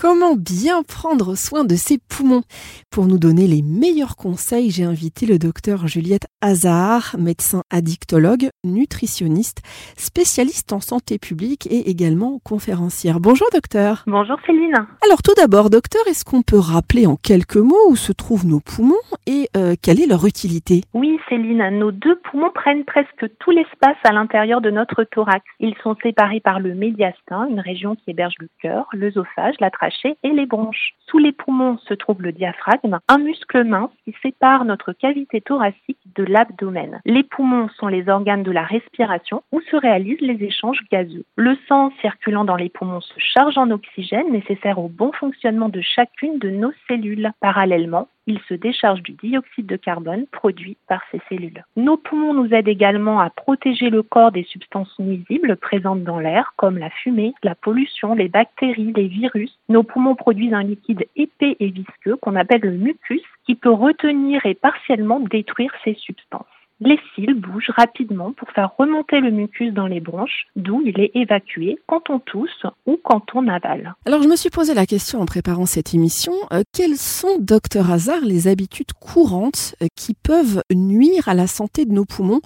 Comment bien prendre soin de ses poumons? Pour nous donner les meilleurs conseils, j'ai invité le docteur Juliette Hazard, médecin addictologue, nutritionniste, spécialiste en santé publique et également conférencière. Bonjour docteur. Bonjour Céline. Alors tout d'abord docteur, est-ce qu'on peut rappeler en quelques mots où se trouvent nos poumons et euh, quelle est leur utilité? Oui Céline, nos deux poumons prennent presque tout l'espace à l'intérieur de notre thorax. Ils sont séparés par le médiastin, une région qui héberge le cœur, l'œsophage, la trachée et les bronches. Sous les poumons se trouve le diaphragme, un muscle mince qui sépare notre cavité thoracique de l'abdomen. Les poumons sont les organes de la respiration où se réalisent les échanges gazeux. Le sang circulant dans les poumons se charge en oxygène nécessaire au bon fonctionnement de chacune de nos cellules. Parallèlement, il se décharge du dioxyde de carbone produit par ces cellules. Nos poumons nous aident également à protéger le corps des substances nuisibles présentes dans l'air, comme la fumée, la pollution, les bactéries, les virus. Nos poumons produisent un liquide épais et visqueux qu'on appelle le mucus, qui peut retenir et partiellement détruire ces substances. Les cils bougent rapidement pour faire remonter le mucus dans les bronches, d'où il est évacué quand on tousse ou quand on avale. Alors je me suis posé la question en préparant cette émission, euh, quelles sont, docteur Hazard, les habitudes courantes euh, qui peuvent nuire à la santé de nos poumons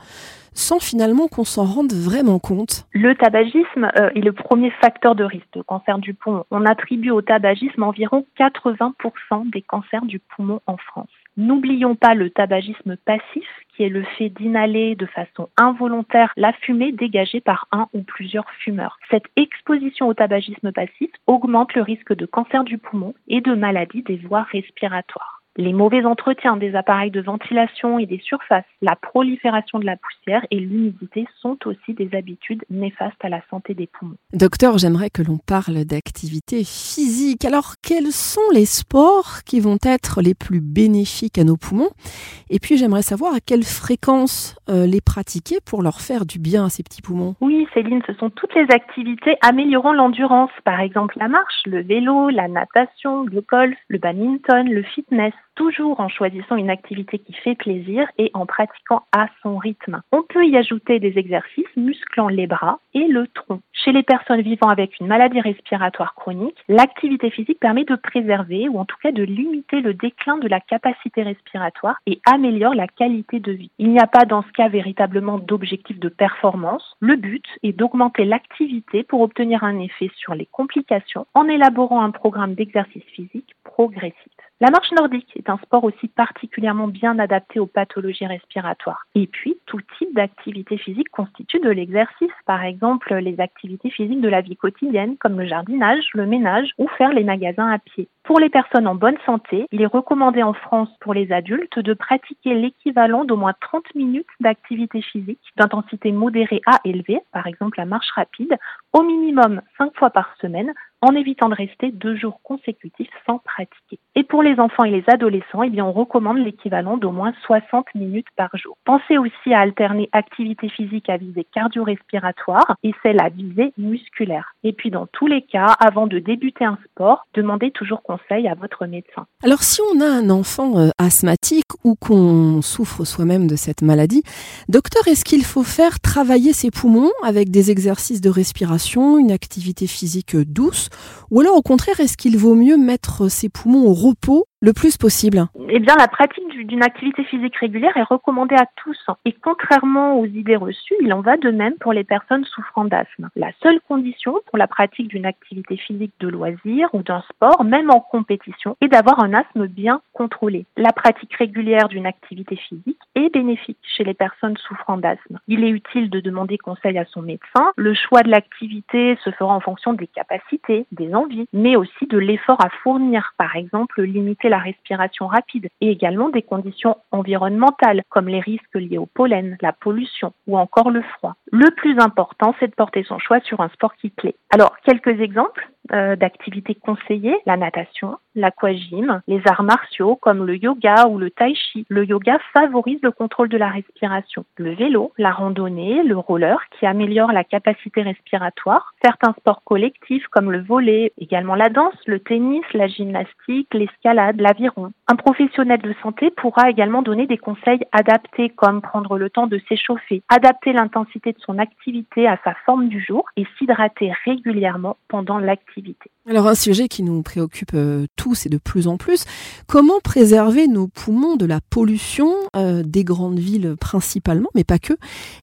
sans finalement qu'on s'en rende vraiment compte? Le tabagisme euh, est le premier facteur de risque de cancer du poumon. On attribue au tabagisme environ 80% des cancers du poumon en France. N'oublions pas le tabagisme passif, qui est le fait d'inhaler de façon involontaire la fumée dégagée par un ou plusieurs fumeurs. Cette exposition au tabagisme passif augmente le risque de cancer du poumon et de maladies des voies respiratoires les mauvais entretiens des appareils de ventilation et des surfaces, la prolifération de la poussière et l'humidité sont aussi des habitudes néfastes à la santé des poumons. Docteur, j'aimerais que l'on parle d'activité physique. Alors, quels sont les sports qui vont être les plus bénéfiques à nos poumons? Et puis, j'aimerais savoir à quelle fréquence euh, les pratiquer pour leur faire du bien à ces petits poumons. Oui, Céline, ce sont toutes les activités améliorant l'endurance. Par exemple, la marche, le vélo, la natation, le golf, le badminton, le fitness toujours en choisissant une activité qui fait plaisir et en pratiquant à son rythme. On peut y ajouter des exercices musclant les bras et le tronc. Chez les personnes vivant avec une maladie respiratoire chronique, l'activité physique permet de préserver ou en tout cas de limiter le déclin de la capacité respiratoire et améliore la qualité de vie. Il n'y a pas dans ce cas véritablement d'objectif de performance. Le but est d'augmenter l'activité pour obtenir un effet sur les complications en élaborant un programme d'exercice physique progressif. La marche nordique est un sport aussi particulièrement bien adapté aux pathologies respiratoires. Et puis, tout type d'activité physique constitue de l'exercice. Par exemple, les activités physiques de la vie quotidienne, comme le jardinage, le ménage ou faire les magasins à pied. Pour les personnes en bonne santé, il est recommandé en France pour les adultes de pratiquer l'équivalent d'au moins 30 minutes d'activité physique d'intensité modérée à élevée, par exemple la marche rapide, au minimum 5 fois par semaine en évitant de rester deux jours consécutifs sans pratiquer. Et pour les enfants et les adolescents, eh bien, on recommande l'équivalent d'au moins 60 minutes par jour. Pensez aussi à alterner activité physique à visée cardio-respiratoire et celle à visée musculaire. Et puis, dans tous les cas, avant de débuter un sport, demandez toujours conseil à votre médecin. Alors, si on a un enfant euh, asthmatique ou qu'on souffre soi-même de cette maladie, docteur, est-ce qu'il faut faire travailler ses poumons avec des exercices de respiration, une activité physique douce? Ou alors au contraire, est-ce qu'il vaut mieux mettre ses poumons au repos le plus possible Eh bien, la pratique d'une activité physique régulière est recommandée à tous. Et contrairement aux idées reçues, il en va de même pour les personnes souffrant d'asthme. La seule condition pour la pratique d'une activité physique de loisir ou d'un sport, même en compétition, est d'avoir un asthme bien contrôlé. La pratique régulière d'une activité physique est bénéfique chez les personnes souffrant d'asthme. Il est utile de demander conseil à son médecin. Le choix de l'activité se fera en fonction des capacités, des envies, mais aussi de l'effort à fournir. Par exemple, limiter la respiration rapide et également des conditions environnementales comme les risques liés au pollen, la pollution ou encore le froid. Le plus important, c'est de porter son choix sur un sport qui plaît. Alors, quelques exemples? Euh, d'activités conseillées, la natation, l'aquagym, les arts martiaux comme le yoga ou le tai chi. Le yoga favorise le contrôle de la respiration. Le vélo, la randonnée, le roller qui améliore la capacité respiratoire. Certains sports collectifs comme le volet, également la danse, le tennis, la gymnastique, l'escalade, l'aviron. Un professionnel de santé pourra également donner des conseils adaptés comme prendre le temps de s'échauffer, adapter l'intensité de son activité à sa forme du jour et s'hydrater régulièrement pendant l'activité activité. Alors un sujet qui nous préoccupe euh, tous et de plus en plus, comment préserver nos poumons de la pollution euh, des grandes villes principalement, mais pas que?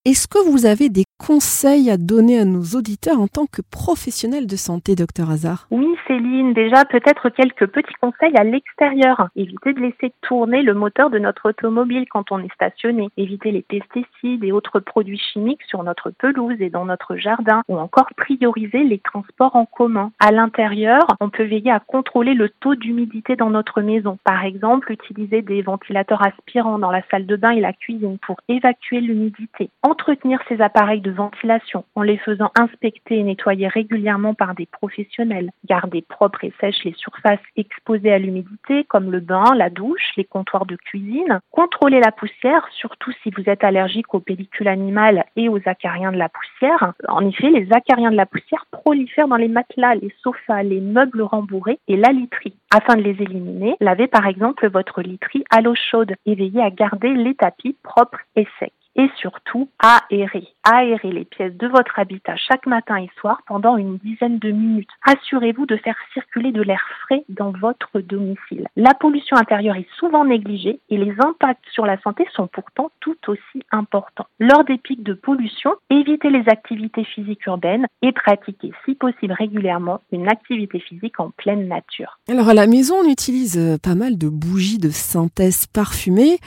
Est-ce que vous avez des conseils à donner à nos auditeurs en tant que professionnels de santé, docteur Hazard? Oui, Céline, déjà peut-être quelques petits conseils à l'extérieur. Éviter de laisser tourner le moteur de notre automobile quand on est stationné. Éviter les pesticides et autres produits chimiques sur notre pelouse et dans notre jardin, ou encore prioriser les transports en commun. À l'intérieur on peut veiller à contrôler le taux d'humidité dans notre maison. Par exemple, utiliser des ventilateurs aspirants dans la salle de bain et la cuisine pour évacuer l'humidité. Entretenir ces appareils de ventilation en les faisant inspecter et nettoyer régulièrement par des professionnels. Garder propres et sèches les surfaces exposées à l'humidité comme le bain, la douche, les comptoirs de cuisine. Contrôler la poussière, surtout si vous êtes allergique aux pellicules animales et aux acariens de la poussière. En effet, les acariens de la poussière prolifèrent dans les matelas, sofas, les meubles rembourrés et la literie. Afin de les éliminer, lavez par exemple votre literie à l'eau chaude et veillez à garder les tapis propres et secs et surtout aérer. Aérer les pièces de votre habitat chaque matin et soir pendant une dizaine de minutes. Assurez-vous de faire circuler de l'air frais dans votre domicile. La pollution intérieure est souvent négligée et les impacts sur la santé sont pourtant tout aussi importants. Lors des pics de pollution, évitez les activités physiques urbaines et pratiquez si possible régulièrement une activité physique en pleine nature. Alors à la maison, on utilise euh, pas mal de bougies de synthèse parfumées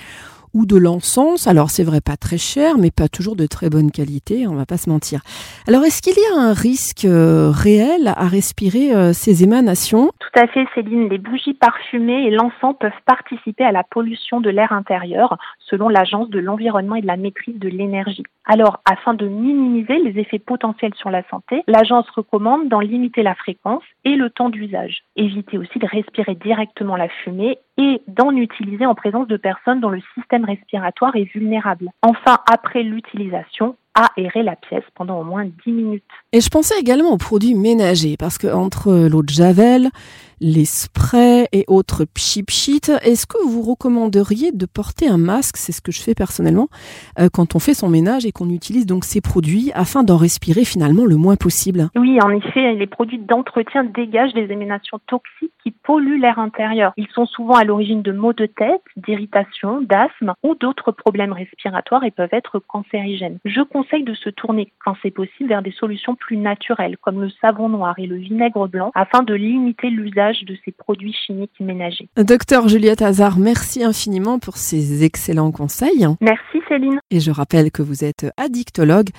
ou de l'encens. Alors c'est vrai, pas très cher, mais pas toujours de très bonne qualité, on va pas se mentir. Alors est-ce qu'il y a un risque euh, réel à respirer euh, ces émanations? Tout à fait, Céline. Les bougies parfumées et l'encens peuvent participer à la pollution de l'air intérieur, selon l'Agence de l'environnement et de la maîtrise de l'énergie. Alors, afin de minimiser les effets potentiels sur la santé, l'agence recommande d'en limiter la fréquence et le temps d'usage. Évitez aussi de respirer directement la fumée et d'en utiliser en présence de personnes dont le système respiratoire est vulnérable. Enfin, après l'utilisation, aérer la pièce pendant au moins 10 minutes. Et je pensais également aux produits ménagers, parce que entre l'eau de Javel, les sprays et autres pchip est-ce que vous recommanderiez de porter un masque? C'est ce que je fais personnellement euh, quand on fait son ménage et qu'on utilise donc ces produits afin d'en respirer finalement le moins possible. Oui, en effet, les produits d'entretien dégagent des émanations toxiques qui polluent l'air intérieur. Ils sont souvent à l'origine de maux de tête, d'irritation, d'asthme ou d'autres problèmes respiratoires et peuvent être cancérigènes. Je conseille de se tourner, quand c'est possible, vers des solutions plus naturelles, comme le savon noir et le vinaigre blanc, afin de limiter l'usage de ces produits chimiques ménagers. Docteur Juliette Hazard, merci infiniment pour ces excellents conseils. Merci Céline. Et je rappelle que vous êtes addictologue,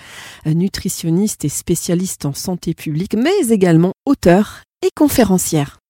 nutritionniste et spécialiste en santé publique, mais également auteur et conférencière.